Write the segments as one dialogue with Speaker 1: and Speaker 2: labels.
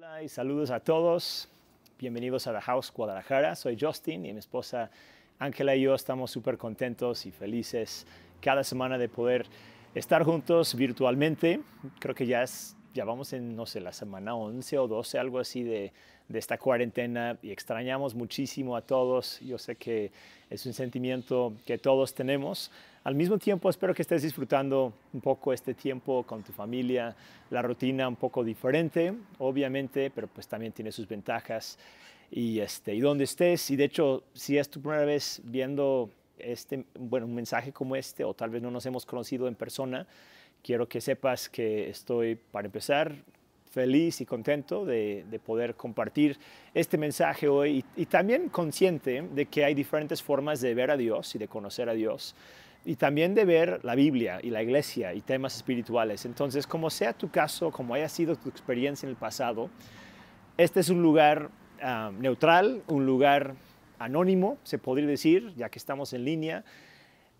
Speaker 1: Hola y saludos a todos. Bienvenidos a The House Guadalajara. Soy Justin y mi esposa Ángela y yo estamos súper contentos y felices cada semana de poder estar juntos virtualmente. Creo que ya, es, ya vamos en, no sé, la semana 11 o 12, algo así de, de esta cuarentena y extrañamos muchísimo a todos. Yo sé que es un sentimiento que todos tenemos. Al mismo tiempo, espero que estés disfrutando un poco este tiempo con tu familia, la rutina un poco diferente, obviamente, pero pues también tiene sus ventajas. Y, este, y donde estés, y de hecho, si es tu primera vez viendo este, bueno, un mensaje como este, o tal vez no nos hemos conocido en persona, quiero que sepas que estoy, para empezar, feliz y contento de, de poder compartir este mensaje hoy y, y, también consciente de que hay diferentes formas de ver a Dios y de conocer a Dios y también de ver la Biblia y la iglesia y temas espirituales. Entonces, como sea tu caso, como haya sido tu experiencia en el pasado, este es un lugar uh, neutral, un lugar anónimo, se podría decir, ya que estamos en línea.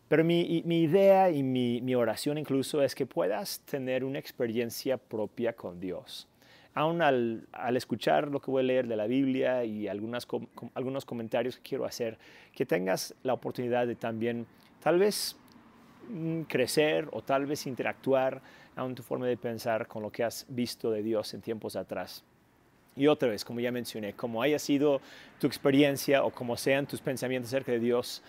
Speaker 1: Pero mi, mi idea y mi, mi, oración incluso es que puedas tener una experiencia propia con Dios. Aún al, al escuchar lo que voy a leer de la Biblia y algunas, com, algunos comentarios que quiero hacer, que tengas la oportunidad de también tal vez mm, crecer o tal vez interactuar en tu forma de pensar con lo que has visto de Dios en tiempos atrás. Y otra vez, como ya mencioné, como haya sido tu experiencia o como sean tus pensamientos acerca de Dios,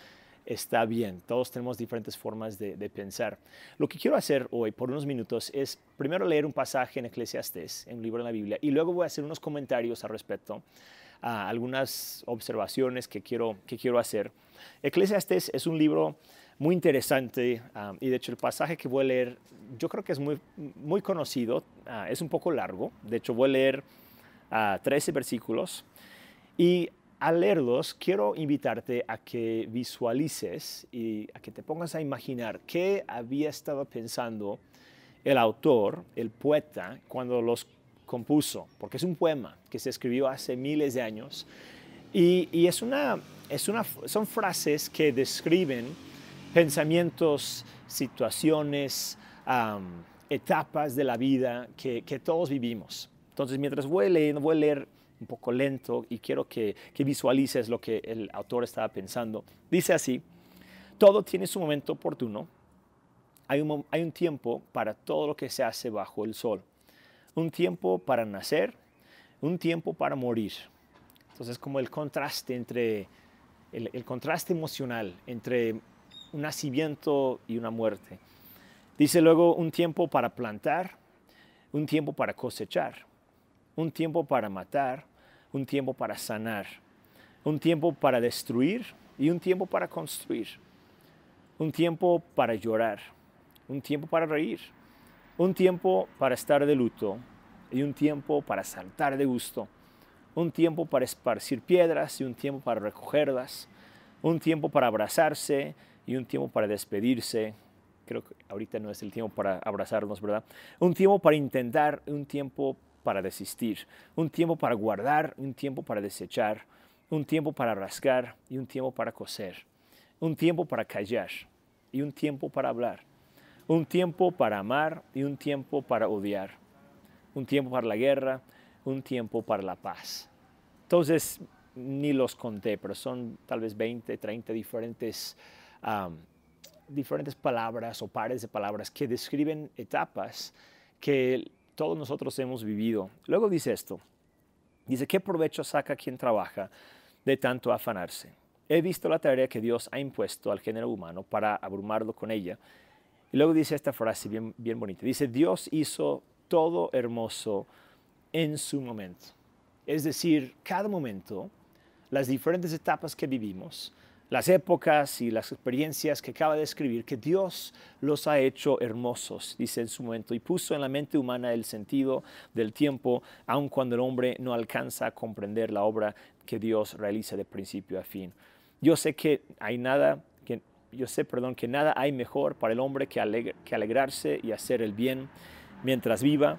Speaker 1: está bien. Todos tenemos diferentes formas de, pensar. Lo que quiero hacer hoy por unos minutos es primero leer un pasaje en Eclesiastés, en un libro de la Biblia, y luego voy a hacer unos comentarios al respecto, a algunas observaciones que quiero, que quiero hacer. Eclesiastés es un libro muy interesante um, y de hecho el pasaje que voy a leer yo creo que es muy, muy conocido, uh, es un poco largo, de hecho voy a leer uh, 13 versículos. Y al leerlos quiero invitarte a que visualices y a que te pongas a imaginar qué había estado pensando el autor, el poeta, cuando los compuso, porque es un poema que se escribió hace miles de años. Y, y es una, es una, son frases que describen pensamientos, situaciones, um, etapas de la vida que, que, todos vivimos. Entonces, mientras voy leyendo, voy a leer un poco lento y quiero que, que visualices lo que el autor estaba pensando. Dice así, todo tiene su momento oportuno. Hay un, hay un tiempo para todo lo que se hace bajo el sol. Un tiempo para nacer, un tiempo para morir. Entonces, como el contraste entre el, el, contraste emocional entre un nacimiento y una muerte. Dice luego un tiempo para plantar, un tiempo para cosechar, un tiempo para matar, un tiempo para sanar, un tiempo para destruir y un tiempo para construir, un tiempo para llorar, un tiempo para reír, un tiempo para estar de luto y un tiempo para saltar de gusto, un tiempo para esparcir piedras y un tiempo para recogerlas, un tiempo para abrazarse y un tiempo para despedirse. Creo que ahorita no es el tiempo para abrazarnos, ¿verdad? Un tiempo para intentar, un tiempo para desistir, un tiempo para guardar, un tiempo para desechar, un tiempo para rasgar y un tiempo para coser, un tiempo para callar y un tiempo para hablar, un tiempo para amar y un tiempo para odiar, un tiempo para la guerra, un tiempo para la paz. Entonces, ni los conté, pero son tal vez 20, 30 diferentes diferentes palabras o pares de palabras que describen etapas que todos nosotros hemos vivido. Luego dice esto, dice, ¿qué provecho saca quien trabaja de tanto afanarse? He visto la tarea que Dios ha impuesto al género humano para abrumarlo con ella. Y luego dice esta frase bien, bien bonita, dice, Dios hizo todo hermoso en su momento. Es decir, cada momento, las diferentes etapas que vivimos, las épocas y las experiencias que acaba de escribir, que Dios los ha hecho hermosos, dice en su momento, y puso en la mente humana el sentido del tiempo, aun cuando el hombre no alcanza a comprender la obra que Dios realiza de principio a fin. Yo sé que hay nada, que, yo sé, perdón, que nada hay mejor para el hombre que, que alegrarse y hacer el bien mientras viva.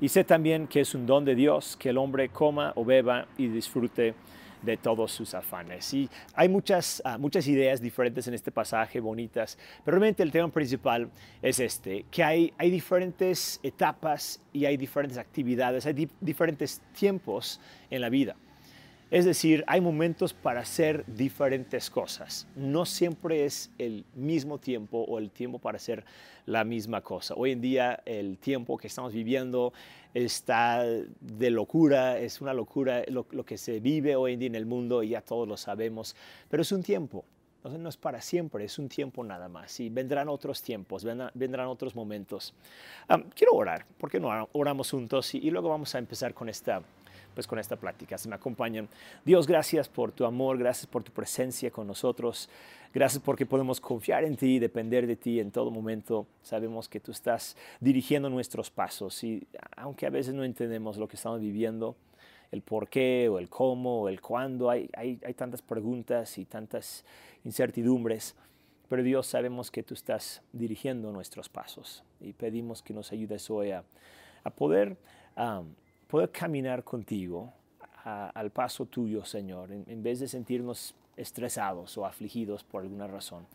Speaker 1: Y sé también que es un don de Dios que el hombre coma o beba y disfrute de todos sus afanes. Y hay muchas, ah, muchas ideas diferentes en este pasaje, bonitas, pero realmente el tema principal es este, que hay, hay diferentes etapas y hay diferentes actividades, hay diferentes tiempos en la vida. Es decir, hay momentos para hacer diferentes cosas. No siempre es el mismo tiempo o el tiempo para hacer la misma cosa. Hoy en día el tiempo que estamos viviendo está de locura, es una locura lo, que se vive hoy en día en el mundo y ya todos lo sabemos, pero es un tiempo. No es para siempre, es un tiempo nada más. Y vendrán otros tiempos, vendrán, otros momentos. quiero orar, ¿por qué no oramos juntos? y luego vamos a empezar con esta pues con esta plática. Se me acompañan. Dios, gracias por tu amor, gracias por tu presencia con nosotros. Gracias porque podemos confiar en ti, depender de ti en todo momento. Sabemos que tú estás dirigiendo nuestros pasos y aunque a veces no entendemos lo que estamos viviendo, el por qué o el cómo o el cuándo, hay, hay, hay tantas preguntas y tantas incertidumbres. Pero Dios sabemos que tú estás dirigiendo nuestros pasos y pedimos que nos ayudes hoy a, a poder poder caminar contigo al paso tuyo, Señor, en, vez de sentirnos estresados o afligidos por alguna razón.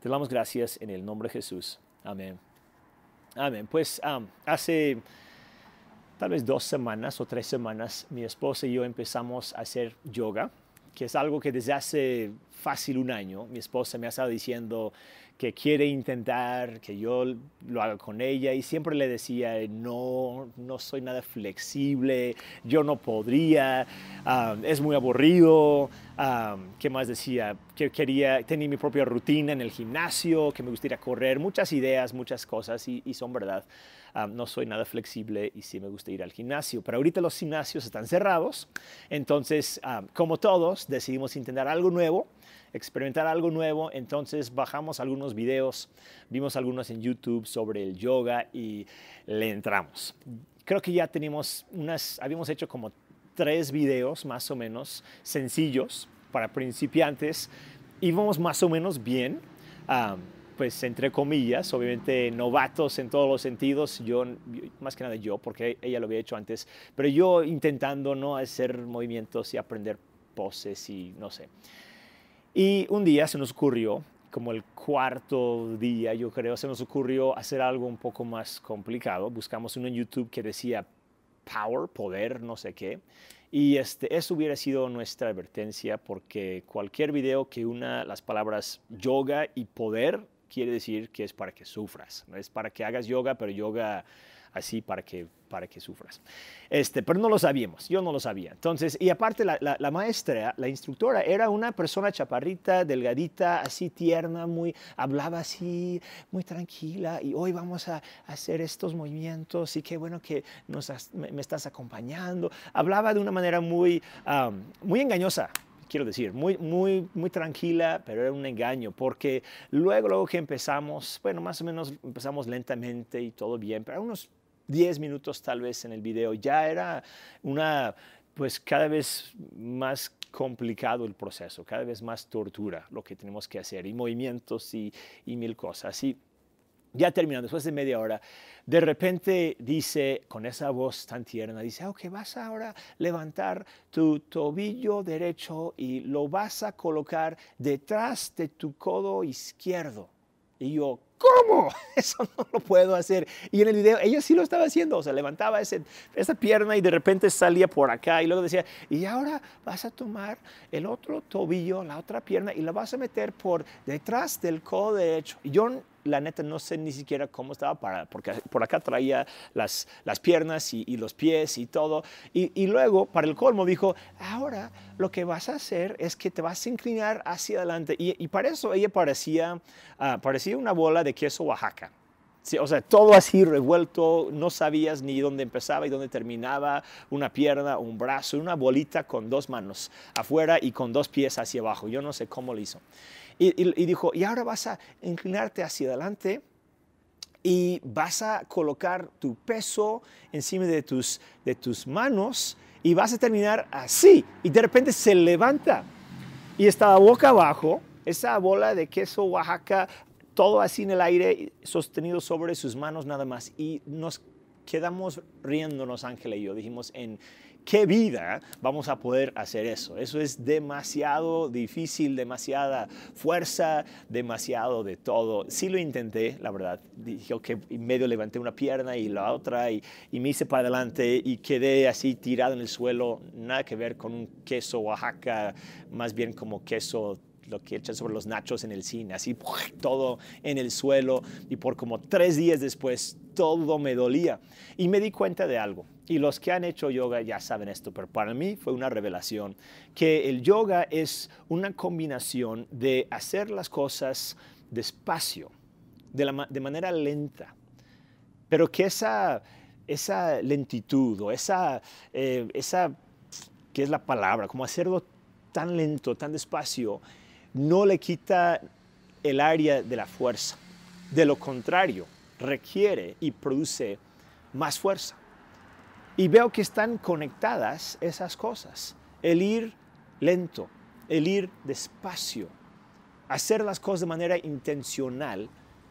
Speaker 1: Te damos gracias en el nombre de Jesús. Amén. Amén. Pues hace tal vez dos semanas o tres semanas, mi esposa y yo empezamos a hacer yoga, que es algo que desde hace fácil un año, mi esposa me ha estado diciendo, que quiere intentar que yo lo haga con ella y siempre le decía, no, no soy nada flexible, yo no podría, ah, es muy aburrido. Ah, ¿Qué más decía? Que quería, tenía mi propia rutina en el gimnasio, que me gustaría correr, muchas ideas, muchas cosas y, son verdad. Ah, no soy nada flexible y sí me gusta ir al gimnasio, pero ahorita los gimnasios están cerrados, entonces, como todos, decidimos intentar algo nuevo experimentar algo nuevo, entonces bajamos algunos videos, vimos algunos en YouTube sobre el yoga y le entramos. Creo que ya tenemos unas, habíamos hecho como tres videos más o menos sencillos para principiantes, íbamos más o menos bien. pues entre comillas, obviamente novatos en todos los sentidos, yo, más que nada yo, porque ella lo había hecho antes, pero yo intentando no hacer movimientos y aprender poses y no sé. Y un día se nos ocurrió, como el cuarto día yo creo, se nos ocurrió hacer algo un poco más complicado. Buscamos uno en YouTube que decía power, poder, no sé qué. Y este, eso hubiera sido nuestra advertencia porque cualquier video que una las palabras yoga y poder quiere decir que es para que sufras. No es para que hagas yoga, pero yoga así para que, para que sufras. Este, pero no lo sabíamos, yo no lo sabía. Entonces, y aparte la, la, maestra, la instructora, era una persona chaparrita, delgadita, así tierna, muy, hablaba así, muy tranquila, y hoy vamos a hacer estos movimientos, y qué bueno que nos me, estás acompañando. Hablaba de una manera muy, muy engañosa, quiero decir, muy, muy, muy tranquila, pero era un engaño, porque luego, luego que empezamos, bueno, más o menos empezamos lentamente y todo bien, pero unos 10 minutos tal vez en el video, ya era una, pues cada vez más complicado el proceso, cada vez más tortura lo que tenemos que hacer y movimientos y, y mil cosas. Y ya terminando, después de media hora, de repente dice con esa voz tan tierna, dice, ok, vas ahora a levantar tu tobillo derecho y lo vas a colocar detrás de tu codo izquierdo. Y yo, ¿cómo? Eso no lo puedo hacer. Y en el video ella sí lo estaba haciendo, o sea, levantaba ese, esa pierna y de repente salía por acá y luego decía, y ahora vas a tomar el otro tobillo, la otra pierna y la vas a meter por detrás del codo derecho. Y yo la neta no sé ni siquiera cómo estaba parada, porque por acá traía las, las piernas y, los pies y todo. Y, luego, para el colmo, dijo, ahora lo que vas a hacer es que te vas a inclinar hacia adelante. Y, para eso ella parecía, ah, parecía una bola de queso Oaxaca. o sea, todo así revuelto, no sabías ni dónde empezaba y dónde terminaba una pierna, un brazo, una bolita con dos manos afuera y con dos pies hacia abajo. Yo no sé cómo lo hizo. Y, dijo, y ahora vas a inclinarte hacia adelante y vas a colocar tu peso encima de tus, de tus manos y vas a terminar así. Y de repente se levanta y está boca abajo, esa bola de queso Oaxaca, todo así en el aire, sostenido sobre sus manos nada más. Y nos quedamos riéndonos, Ángela y yo, dijimos, en qué vida vamos a poder hacer eso. Eso es demasiado difícil, demasiada fuerza, demasiado de todo. Sí lo intenté, la verdad. Dije que medio levanté una pierna y la otra y, y, me hice para adelante y quedé así tirado en el suelo. Nada que ver con un queso Oaxaca, más bien como queso lo que echan sobre los nachos en el cine, así todo en el suelo y por como tres días después todo me dolía. Y me di cuenta de algo. Y los que han hecho yoga ya saben esto, pero para mí fue una revelación que el yoga es una combinación de hacer las cosas despacio, de, de manera lenta, pero que esa, esa lentitud o esa, eh, esa, ¿qué es la palabra? Como hacerlo tan lento, tan despacio, no le quita el área de la fuerza. De lo contrario, requiere y produce más fuerza. Y veo que están conectadas esas cosas. El ir lento, el ir despacio, hacer las cosas de manera intencional,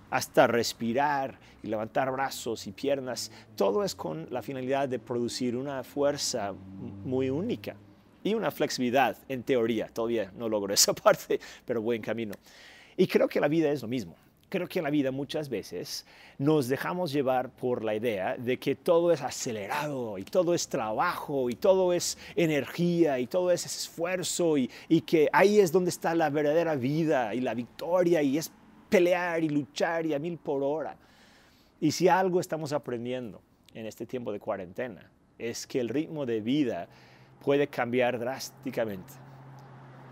Speaker 1: hasta respirar y levantar brazos y piernas, todo es con la finalidad de producir una fuerza muy única y una flexibilidad en teoría. Todavía no logro esa parte, pero buen camino. Y creo que la vida es lo mismo. Creo que en la vida muchas veces nos dejamos llevar por la idea de que todo es acelerado y todo es trabajo y todo es energía y todo es esfuerzo y, y que ahí es donde está la verdadera vida y la victoria y es pelear y luchar y a mil por hora. Y si algo estamos aprendiendo en este tiempo de cuarentena es que el ritmo de vida puede cambiar drásticamente.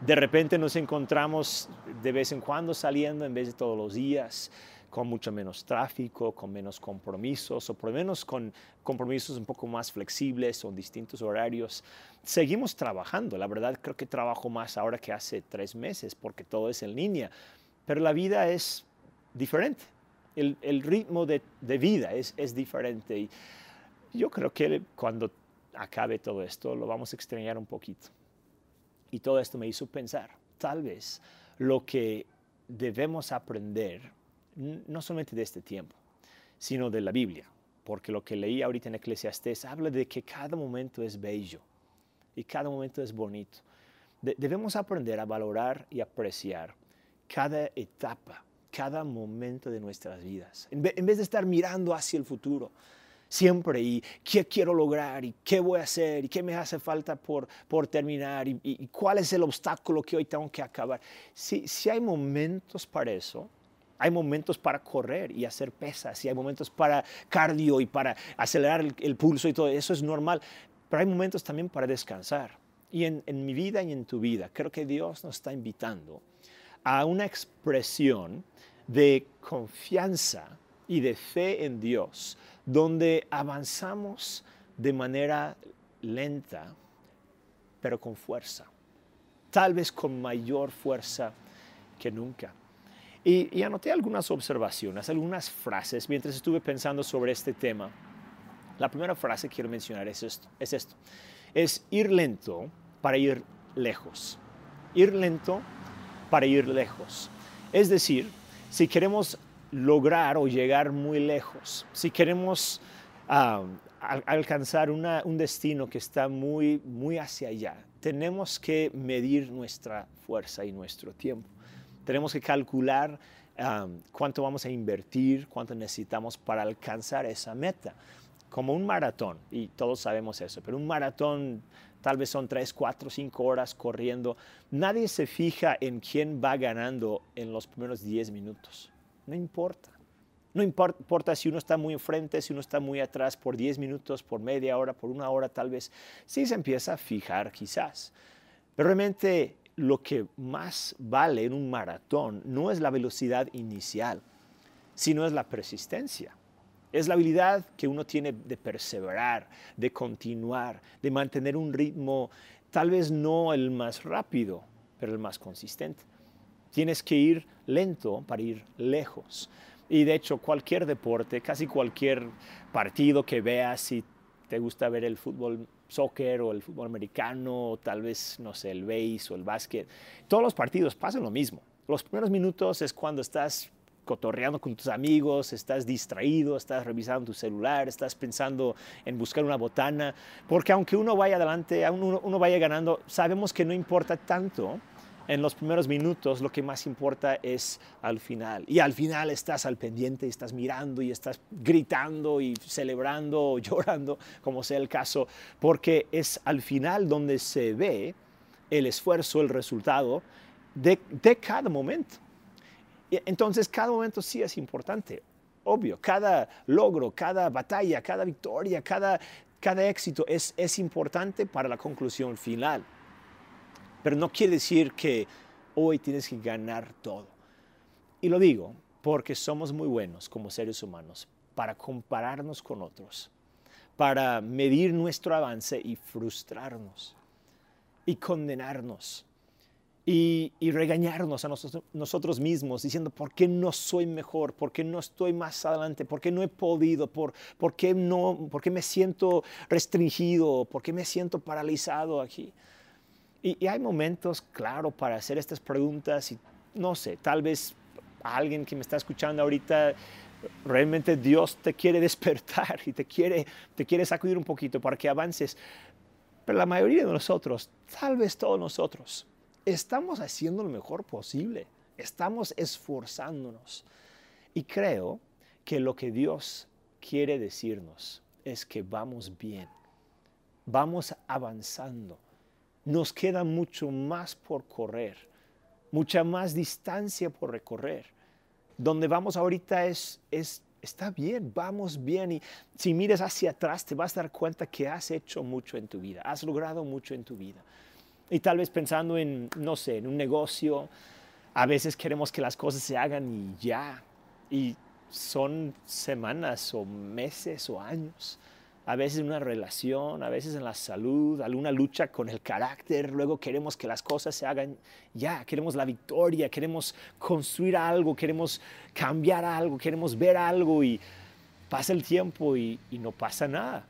Speaker 1: De repente nos encontramos de vez en cuando saliendo en vez de todos los días, con mucho menos tráfico, con menos compromisos, o por lo menos con compromisos un poco más flexibles o distintos horarios. Seguimos trabajando, la verdad creo que trabajo más ahora que hace tres meses porque todo es en línea, pero la vida es diferente, el, el ritmo de, de vida es, es diferente y yo creo que cuando acabe todo esto, lo vamos a extrañar un poquito. Y todo esto me hizo pensar, tal vez lo que debemos aprender, no solamente de este tiempo, sino de la Biblia, porque lo que leí ahorita en Eclesiastés habla de que cada momento es bello y cada momento es bonito. debemos aprender a valorar y apreciar cada etapa, cada momento de nuestras vidas, en vez de estar mirando hacia el futuro siempre y qué quiero lograr y qué voy a hacer y qué me hace falta por, por terminar y, cuál es el obstáculo que hoy tengo que acabar. Si, si hay momentos para eso, hay momentos para correr y hacer pesas, y hay momentos para cardio y para acelerar el, pulso y todo, eso es normal, pero hay momentos también para descansar. Y en, en mi vida y en tu vida, creo que Dios nos está invitando a una expresión de confianza y de fe en Dios donde avanzamos de manera lenta, pero con fuerza, tal vez con mayor fuerza que nunca. Y, anoté algunas observaciones, algunas frases mientras estuve pensando sobre este tema. La primera frase que quiero mencionar es esto, es esto. Es ir lento para ir lejos. Ir lento para ir lejos. Es decir, si queremos lograr o llegar muy lejos, si queremos alcanzar un destino que está muy, muy hacia allá, tenemos que medir nuestra fuerza y nuestro tiempo. Tenemos que calcular cuánto vamos a invertir, cuánto necesitamos para alcanzar esa meta. Como un maratón, y todos sabemos eso, pero un maratón tal vez son 3, 4, 5 horas corriendo. Nadie se fija en quién va ganando en los primeros 10 minutos no importa. No importa si uno está muy enfrente, si uno está muy atrás por 10 minutos, por media hora, por una hora tal vez. Sí se empieza a fijar quizás. Pero realmente lo que más vale en un maratón no es la velocidad inicial, sino es la persistencia. Es la habilidad que uno tiene de perseverar, de continuar, de mantener un ritmo tal vez no el más rápido, pero el más consistente. Tienes que ir lento para ir lejos. Y de hecho, cualquier deporte, casi cualquier partido que veas, si te gusta ver el fútbol soccer o el fútbol americano, o tal vez, no sé, el base o el básquet, todos los partidos pasan lo mismo. Los primeros minutos es cuando estás cotorreando con tus amigos, estás distraído, estás revisando tu celular, estás pensando en buscar una botana, porque aunque uno vaya adelante, uno, uno vaya ganando, sabemos que no importa tanto en los primeros minutos, lo que más importa es al final. Y al final estás al pendiente, estás mirando y estás gritando y celebrando o llorando, como sea el caso, porque es al final donde se ve el esfuerzo, el resultado de, de cada momento. Entonces, cada momento sí es importante, obvio, cada logro, cada batalla, cada victoria, cada, cada éxito es, es importante para la conclusión final. Pero no quiere decir que hoy tienes que ganar todo. Y lo digo porque somos muy buenos como seres humanos para compararnos con otros, para medir nuestro avance y frustrarnos y condenarnos y, regañarnos a nosotros, mismos diciendo, ¿por qué no soy mejor? ¿Por qué no estoy más adelante? ¿Por qué no he podido? ¿Por, por, qué, no, ¿Por qué me siento restringido? ¿Por qué me siento paralizado aquí? Y, hay momentos, claro, para hacer estas preguntas y no sé, tal vez alguien que me está escuchando ahorita realmente Dios te quiere despertar y te quiere, te quiere sacudir un poquito para que avances. Pero la mayoría de nosotros, tal vez todos nosotros, estamos haciendo lo mejor posible, estamos esforzándonos. Y creo que lo que Dios quiere decirnos es que vamos bien, vamos avanzando. Nos queda mucho más por correr, mucha más distancia por recorrer. Donde vamos ahorita es, es está bien, vamos bien. Y si mires hacia atrás, te vas a dar cuenta que has hecho mucho en tu vida, has logrado mucho en tu vida. Y tal vez pensando en, no sé, en un negocio, a veces queremos que las cosas se hagan y ya. Y son semanas o meses o años. A veces en una relación, a veces en la salud, alguna lucha con el carácter. Luego queremos que las cosas se hagan ya. Queremos la victoria, queremos construir algo, queremos cambiar algo, queremos ver algo y pasa el tiempo y, y no pasa nada.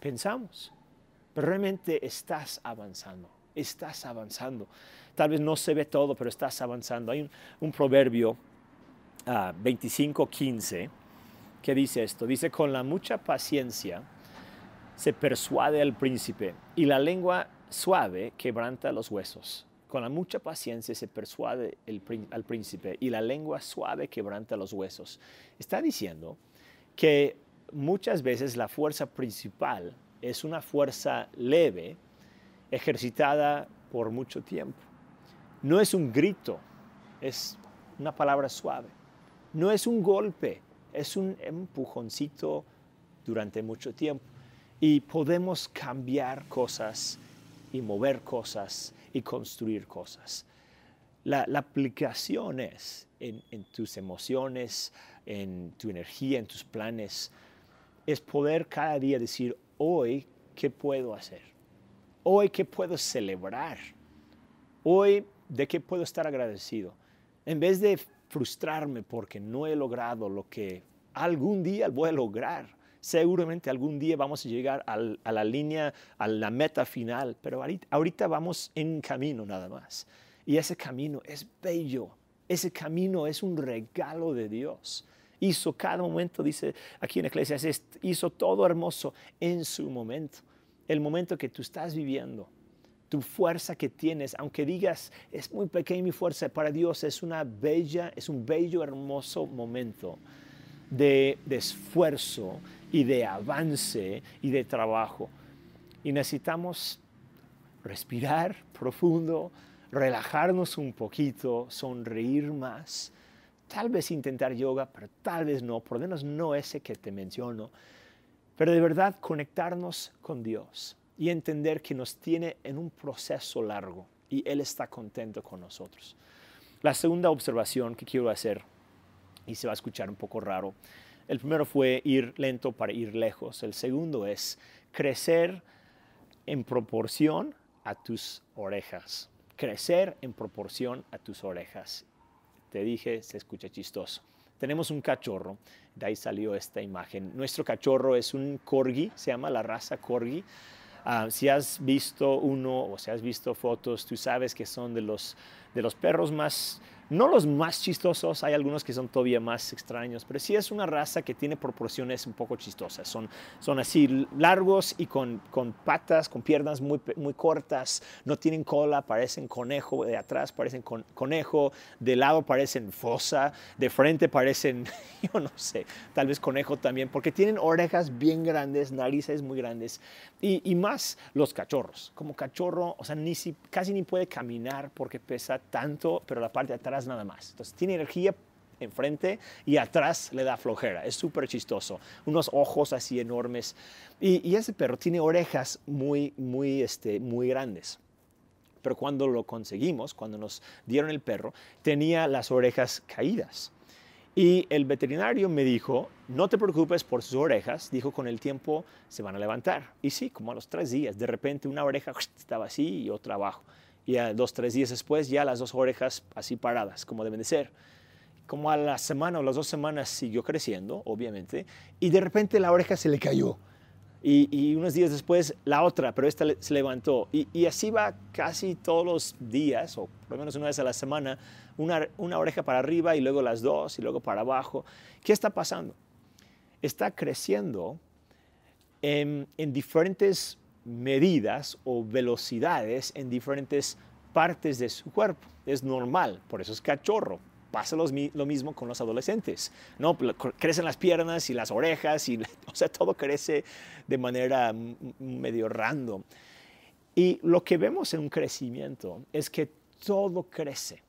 Speaker 1: Pensamos. Pero realmente estás avanzando estás avanzando. Tal vez no se ve todo, pero estás avanzando. Hay un, proverbio 25.15 ah, que dice esto. Dice, con la mucha paciencia se persuade al príncipe y la lengua suave quebranta los huesos. Con la mucha paciencia se persuade al príncipe y la lengua suave quebranta los huesos. Está diciendo que muchas veces la fuerza principal es una fuerza leve ejercitada por mucho tiempo. No es un grito, es una palabra suave. No es un golpe, es un empujoncito durante mucho tiempo. Y podemos cambiar cosas y mover cosas y construir cosas. La, aplicación es en, en tus emociones, en tu energía, en tus planes, es poder cada día decir, hoy, ¿qué puedo hacer? Hoy, ¿qué puedo celebrar? Hoy, ¿de qué puedo estar agradecido? En vez de frustrarme porque no he logrado lo que algún día voy a lograr. Seguramente algún día vamos a llegar a la línea, a la meta final, pero ahorita vamos en camino nada más. Y ese camino es bello, ese camino es un regalo de Dios. Hizo cada momento, dice aquí en Eclesiastes, hizo todo hermoso en su momento el momento que tú estás viviendo, tu fuerza que tienes, aunque digas es muy pequeña mi fuerza, para Dios es una bella, es un bello, hermoso momento de, esfuerzo y de avance y de trabajo. Y necesitamos respirar profundo, relajarnos un poquito, sonreír más, tal vez intentar yoga, pero tal vez no, por lo menos no ese que te menciono pero de verdad conectarnos con Dios y entender que nos tiene en un proceso largo y Él está contento con nosotros. La segunda observación que quiero hacer, y se va a escuchar un poco raro, el primero fue ir lento para ir lejos. El segundo es crecer en proporción a tus orejas. Crecer en proporción a tus orejas. Te dije, se escucha chistoso. Tenemos un cachorro, de ahí salió esta imagen. Nuestro cachorro es un corgi, se llama la raza corgi. Ah, si has visto uno o si has visto fotos, tú sabes que son de los de los perros más no los más chistosos, hay algunos que son todavía más extraños, pero sí es una raza que tiene proporciones un poco chistosas. Son, son así largos y con, con patas, con piernas muy, muy cortas, no tienen cola, parecen conejo, de atrás parecen conejo, de lado parecen fosa, de frente parecen, yo no sé, tal vez conejo también, porque tienen orejas bien grandes, narices muy grandes y, y más los cachorros. Como cachorro, o sea, casi ni puede caminar porque pesa tanto, pero la parte de atrás nada más. Entonces tiene energía enfrente y atrás le da flojera. Es súper chistoso. Unos ojos así enormes. Y, ese perro tiene orejas muy, muy, este, muy grandes. Pero cuando lo conseguimos, cuando nos dieron el perro, tenía las orejas caídas. Y el veterinario me dijo, no te preocupes por sus orejas, dijo, con el tiempo se van a levantar. Y sí, como a los tres días, de repente una oreja estaba así y otra abajo y a dos, tres días después ya las dos orejas así paradas, como deben de ser. Como a la semana o las dos semanas siguió creciendo, obviamente, y de repente la oreja se le cayó. Y, unos días después la otra, pero esta se levantó. Y, así va casi todos los días, o por lo menos una vez a la semana, una, una oreja para arriba y luego las dos y luego para abajo. ¿Qué está pasando? Está creciendo en, en diferentes medidas o velocidades en diferentes partes de su cuerpo. Es normal, por eso es cachorro. Pasa lo mismo con los adolescentes, ¿no? Crecen las piernas y las orejas y, o sea, todo crece de manera medio random. Y lo que vemos en un crecimiento es que todo crece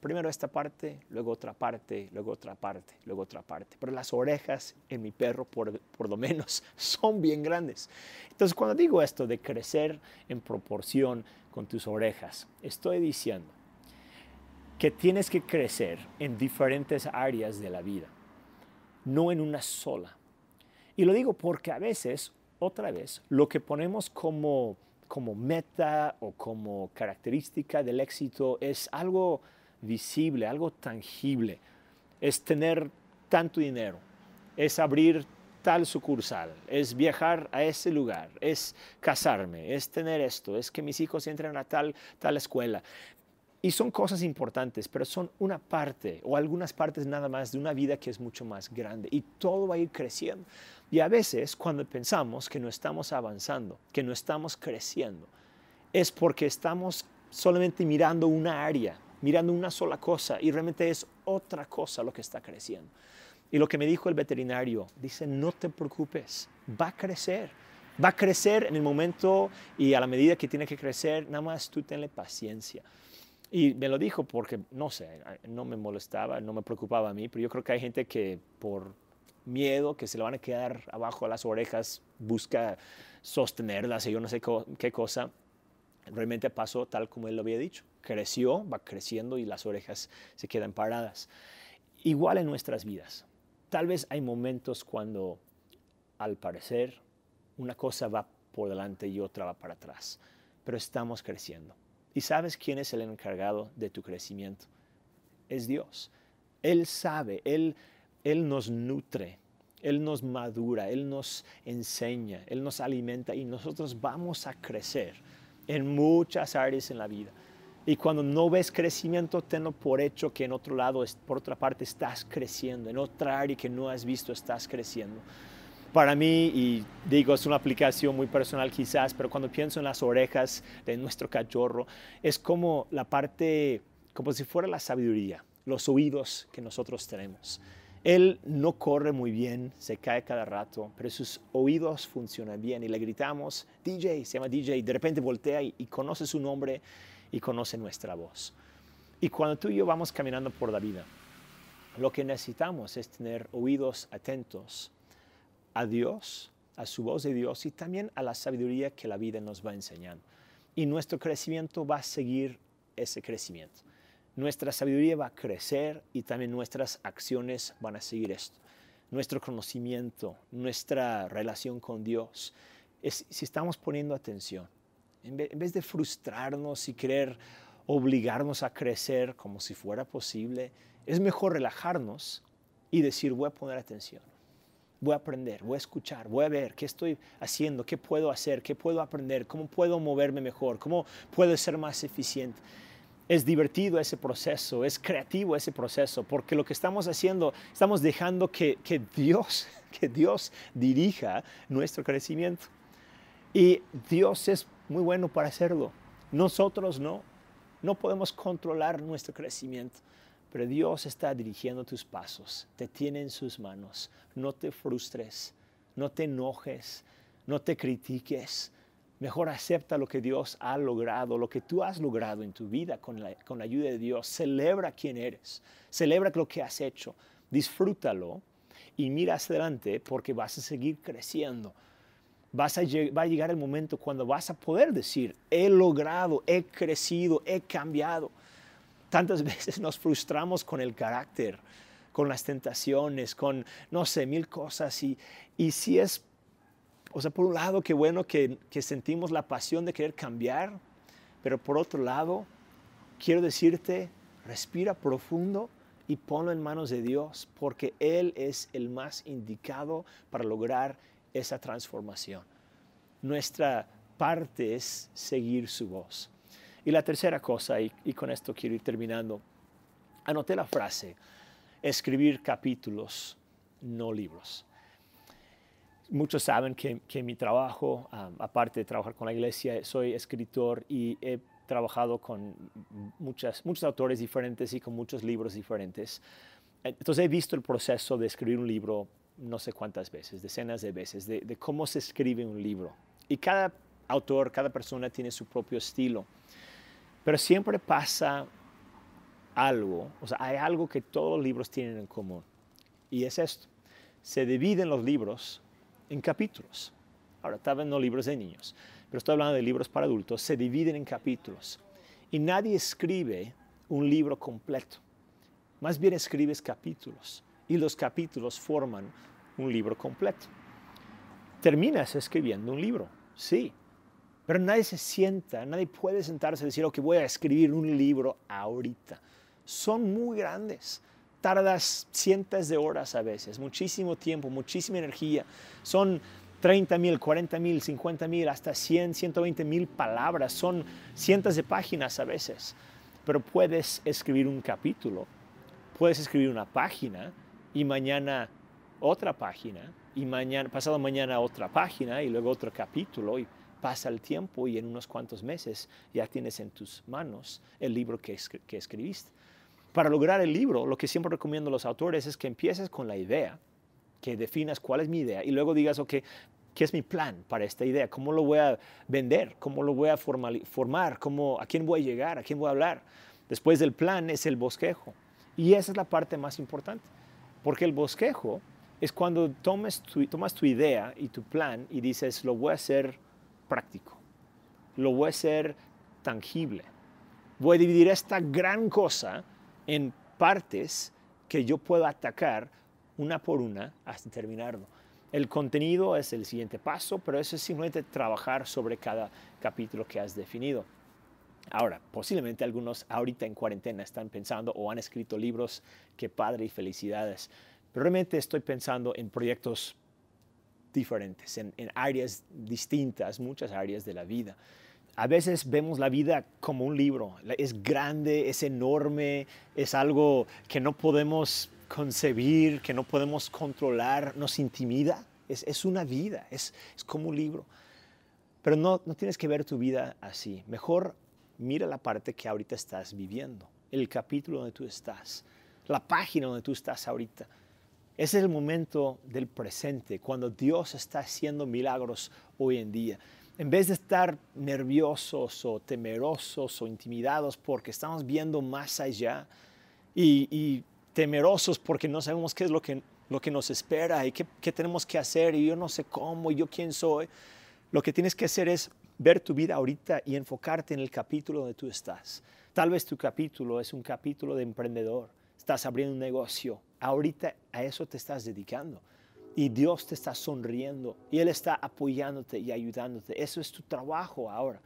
Speaker 1: primero esta parte, luego otra parte, luego otra parte, luego otra parte. Pero las orejas en mi perro, por, por lo menos, son bien grandes. Entonces, cuando digo esto de crecer en proporción con tus orejas, estoy diciendo que tienes que crecer en diferentes áreas de la vida, no en una sola. Y lo digo porque a veces, otra vez, lo que ponemos como, como meta o como característica del éxito es algo visible, algo tangible. Es tener tanto dinero, es abrir tal sucursal, es viajar a ese lugar, es casarme, es tener esto, es que mis hijos entren a tal, tal escuela. Y son cosas importantes, pero son una parte o algunas partes nada más de una vida que es mucho más grande y todo va a ir creciendo. Y a veces cuando pensamos que no estamos avanzando, que no estamos creciendo, es porque estamos solamente mirando una área mirando una sola cosa y realmente es otra cosa lo que está creciendo. Y lo que me dijo el veterinario, dice, no te preocupes, va a crecer. Va a crecer en el momento y a la medida que tiene que crecer, nada más tú tenle paciencia. Y me lo dijo porque, no sé, no me molestaba, no me preocupaba a mí, pero yo creo que hay gente que por miedo que se le van a quedar abajo a las orejas busca sostenerlas y yo no sé qué cosa. Realmente pasó tal como él lo había dicho creció, va creciendo y las orejas se quedan paradas. Igual en nuestras vidas. Tal vez hay momentos cuando, al parecer, una cosa va por delante y otra va para atrás, pero estamos creciendo. ¿Y sabes quién es el encargado de tu crecimiento? Es Dios. Él sabe, Él, Él nos nutre, Él nos madura, Él nos enseña, Él nos alimenta y nosotros vamos a crecer en muchas áreas en la vida. Y cuando no ves crecimiento, tenlo por hecho que en otro lado, por otra parte, estás creciendo. En otra área que no has visto, estás creciendo. Para mí, y digo, es una aplicación muy personal quizás, pero cuando pienso en las orejas de nuestro cachorro, es como la parte, como si fuera la sabiduría, los oídos que nosotros tenemos. Él no corre muy bien, se cae cada rato, pero sus oídos funcionan bien y le gritamos, DJ, se llama DJ, de repente voltea y, y conoce su nombre y conoce nuestra voz. Y cuando tú y yo vamos caminando por la vida, lo que necesitamos es tener oídos atentos a Dios, a su voz de Dios y también a la sabiduría que la vida nos va enseñando. Y nuestro crecimiento va a seguir ese crecimiento. Nuestra sabiduría va a crecer y también nuestras acciones van a seguir esto. Nuestro conocimiento, nuestra relación con Dios, es si estamos poniendo atención en vez de frustrarnos y querer obligarnos a crecer como si fuera posible, es mejor relajarnos y decir, voy a poner atención, voy a aprender, voy a escuchar, voy a ver qué estoy haciendo, qué puedo hacer, qué puedo aprender, cómo puedo moverme mejor, cómo puedo ser más eficiente. Es divertido ese proceso, es creativo ese proceso, porque lo que estamos haciendo, estamos dejando que, que Dios, que Dios dirija nuestro crecimiento. Y Dios es muy bueno para hacerlo. Nosotros no. No podemos controlar nuestro crecimiento, pero Dios está dirigiendo tus pasos, te tiene en sus manos. No te frustres, no te enojes, no te critiques. Mejor acepta lo que Dios ha logrado, lo que tú has logrado en tu vida con la, con la ayuda de Dios. Celebra quién eres, celebra lo que has hecho, disfrútalo y mira hacia adelante porque vas a seguir creciendo vas a, va a llegar el momento cuando vas a poder decir, he logrado, he crecido, he cambiado. Tantas veces nos frustramos con el carácter, con las tentaciones, con, no sé, mil cosas. Y, y si es, o sea, por un lado, qué bueno que, que sentimos la pasión de querer cambiar, pero por otro lado, quiero decirte, respira profundo y ponlo en manos de Dios, porque Él es el más indicado para lograr esa transformación. Nuestra parte es seguir su voz. Y la tercera cosa, y, con esto quiero ir terminando, anoté la frase, escribir capítulos, no libros. Muchos saben que, mi trabajo, aparte de trabajar con la iglesia, soy escritor y he trabajado con muchas, muchos autores diferentes y con muchos libros diferentes. Entonces he visto el proceso de escribir un libro no sé cuántas veces, decenas de veces, de, cómo se escribe un libro. Y cada autor, cada persona tiene su propio estilo. Pero siempre pasa algo, o sea, hay algo que todos los libros tienen en común. Y es esto. Se dividen los libros en capítulos. Ahora, estaban no libros de niños, pero estoy hablando de libros para adultos. Se dividen en capítulos. Y nadie escribe un libro completo. Más bien escribes capítulos. Y los capítulos forman un libro completo. Terminas escribiendo un libro, sí, pero nadie se sienta, nadie puede sentarse y decir, ok, voy a escribir un libro ahorita. Son muy grandes. Tardas cientos de horas a veces, muchísimo tiempo, muchísima energía. Son 30 mil, 40 mil, 50 mil, hasta 100, 120 mil palabras. Son cientos de páginas a veces. Pero puedes escribir un capítulo, puedes escribir una página y mañana otra página y mañana, pasado mañana otra página y luego otro capítulo y pasa el tiempo y en unos cuantos meses ya tienes en tus manos el libro que, escribiste. Para lograr el libro, lo que siempre recomiendo a los autores es que empieces con la idea, que definas cuál es mi idea y luego digas, ok, ¿qué es mi plan para esta idea? ¿Cómo lo voy a vender? ¿Cómo lo voy a formar? ¿Cómo, ¿A quién voy a llegar? ¿A quién voy a hablar? Después del plan es el bosquejo. Y esa es la parte más importante, porque el bosquejo es cuando tomas tu, tomas tu idea y tu plan y dices, lo voy a hacer práctico, lo voy a hacer tangible. Voy a dividir esta gran cosa en partes que yo puedo atacar una por una hasta terminarlo. El contenido es el siguiente paso, pero eso es simplemente trabajar sobre cada capítulo que has definido. Ahora, posiblemente algunos ahorita en cuarentena están pensando o han escrito libros, qué padre y felicidades realmente estoy pensando en proyectos diferentes, en, áreas distintas, muchas áreas de la vida. A veces vemos la vida como un libro, es grande, es enorme, es algo que no podemos concebir, que no podemos controlar, nos intimida. Es, una vida, es, como un libro. Pero no, no tienes que ver tu vida así. Mejor mira la parte que ahorita estás viviendo, el capítulo donde tú estás, la página donde tú estás ahorita. Ese es el momento del presente, cuando Dios está haciendo milagros hoy en día. En vez de estar nerviosos o temerosos o intimidados porque estamos viendo más allá y, temerosos porque no sabemos qué es lo que, lo que nos espera y qué, qué tenemos que hacer y yo no sé cómo y yo quién soy, lo que tienes que hacer es ver tu vida ahorita y enfocarte en el capítulo donde tú estás. Tal vez tu capítulo es un capítulo de emprendedor, estás abriendo un negocio, ahorita a eso te estás dedicando. Y Dios te está sonriendo y Él está apoyándote y ayudándote. Eso es tu trabajo ahora.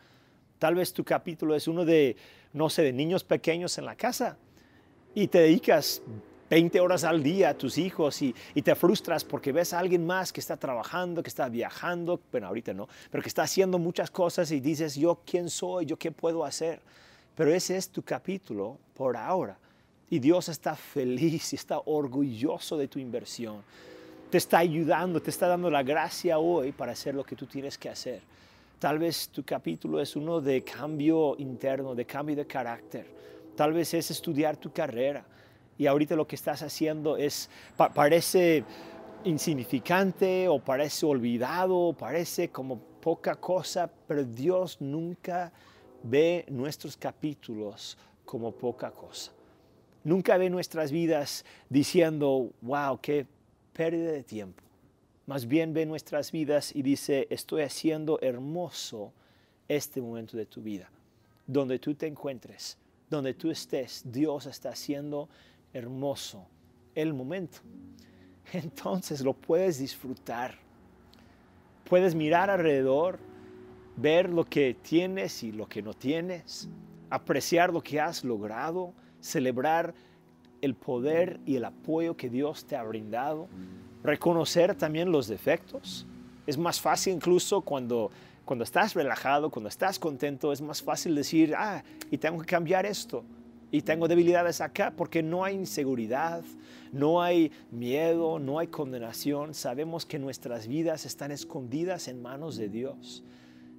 Speaker 1: Tal vez tu capítulo es uno de, no sé, de niños pequeños en la casa y te dedicas 20 horas al día a tus hijos y, te frustras porque ves a alguien más que está trabajando, que está viajando, bueno, ahorita no, pero que está haciendo muchas cosas y dices, yo quién soy, yo qué puedo hacer. pero ese es tu capítulo por ahora. Y Dios está feliz y está orgulloso de tu inversión. Te está ayudando, te está dando la gracia hoy para hacer lo que tú tienes que hacer. Tal vez tu capítulo es uno de cambio interno, de cambio de carácter. Tal vez es estudiar tu carrera. Y ahorita lo que estás haciendo es, parece insignificante o parece olvidado, parece como poca cosa, pero Dios nunca ve nuestros capítulos como poca cosa. Nunca ve nuestras vidas diciendo, wow, qué pérdida de tiempo. Más bien ve nuestras vidas y dice, estoy haciendo hermoso este momento de tu vida. Donde tú te encuentres, donde tú estés, Dios está haciendo hermoso el momento. Entonces lo puedes disfrutar. Puedes mirar alrededor ver lo que tienes y lo que no tienes, apreciar lo que has logrado, celebrar el poder y el apoyo que Dios te ha brindado, reconocer también los defectos. Es más fácil incluso cuando, cuando estás relajado, cuando estás contento, es más fácil decir, ah, y tengo que cambiar esto, y tengo debilidades acá, porque no hay inseguridad, no hay miedo, no hay condenación. Sabemos que nuestras vidas están escondidas en manos de Dios.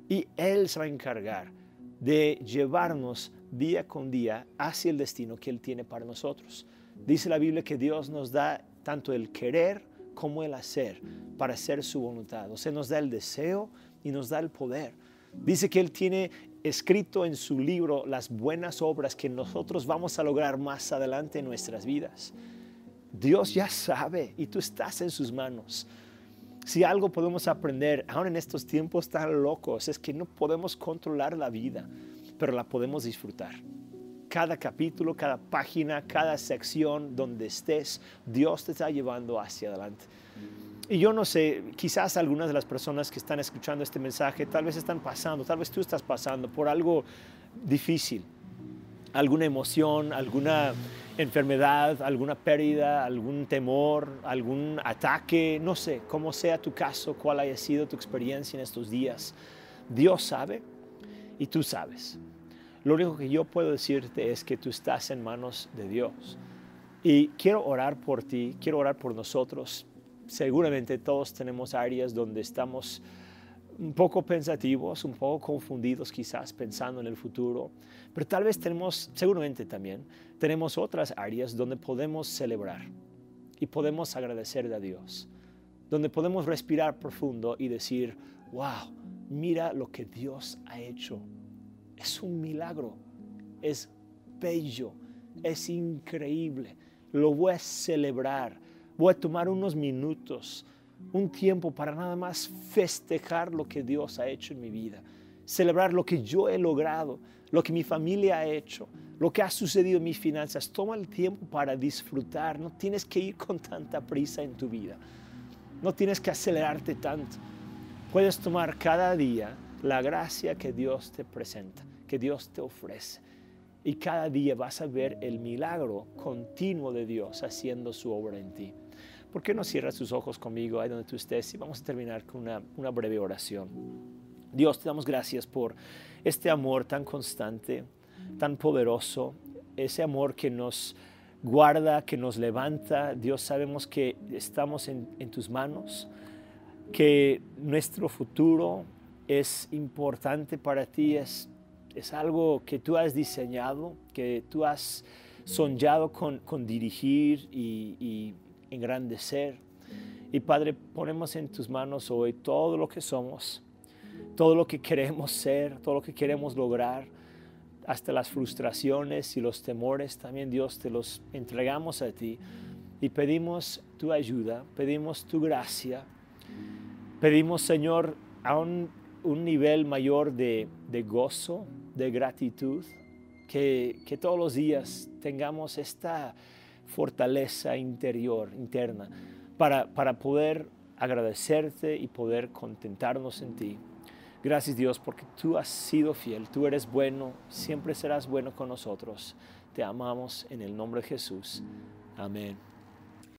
Speaker 1: Y Él se va a encargar de llevarnos día con día hacia el destino que Él tiene para nosotros. Dice la Biblia que Dios nos da tanto el querer como el hacer para hacer su voluntad. O sea, nos da el deseo y nos da el poder. Dice que Él tiene escrito en su libro las buenas obras que nosotros vamos a lograr más adelante en nuestras vidas. Dios ya sabe y tú estás en sus manos. Si algo podemos aprender, ahora en estos tiempos tan locos, es que no podemos controlar la vida, pero la podemos disfrutar. Cada capítulo, cada página, cada sección donde estés, Dios te está llevando hacia adelante. Y yo no sé, quizás algunas de las personas que están escuchando este mensaje tal vez están pasando, tal vez tú estás pasando por algo difícil, alguna emoción, alguna enfermedad, alguna pérdida, algún temor, algún ataque, no sé, cómo sea tu caso, cuál haya sido tu experiencia en estos días. Dios sabe y tú sabes. Lo único que yo puedo decirte es que tú estás en manos de Dios. Y quiero orar por ti, quiero orar por nosotros. Seguramente todos tenemos áreas donde estamos un poco pensativos, un poco confundidos quizás pensando en el futuro, pero tal vez tenemos, seguramente también, tenemos otras áreas donde podemos celebrar y podemos agradecerle a Dios, donde podemos respirar profundo y decir, wow, mira lo que Dios ha hecho. Es un milagro, es bello, es increíble. Lo voy a celebrar, voy a tomar unos minutos un tiempo para nada más festejar lo que Dios ha hecho en mi vida, celebrar lo que yo he logrado, lo que mi familia ha hecho, lo que ha sucedido en mis finanzas. Toma el tiempo para disfrutar, no tienes que ir con tanta prisa en tu vida, no tienes que acelerarte tanto. Puedes tomar cada día la gracia que Dios te presenta, que Dios te ofrece. Y cada día vas a ver el milagro continuo de Dios haciendo su obra en ti. ¿Por qué no cierras tus ojos conmigo ahí donde tú estés y vamos a terminar con una, una breve oración? Dios, te damos gracias por este amor tan constante, tan poderoso, ese amor que nos guarda, que nos levanta. Dios, sabemos que estamos en, en, tus manos, que nuestro futuro es importante para ti, es, es algo que tú has diseñado, que tú has soñado con, con dirigir y, y engrandecer. Y Padre, ponemos en tus manos hoy todo lo que somos, todo lo que queremos ser, todo lo que queremos lograr, hasta las frustraciones y los temores, también Dios te los entregamos a ti y pedimos tu ayuda, pedimos tu gracia, pedimos Señor a un, nivel mayor de, gozo, de gratitud, que, que todos los días tengamos esta fortaleza interior, interna, para, para poder agradecerte y poder contentarnos en ti. Gracias Dios porque tú has sido fiel, tú eres bueno, siempre serás bueno con nosotros. Te amamos en el nombre de Jesús. Amén.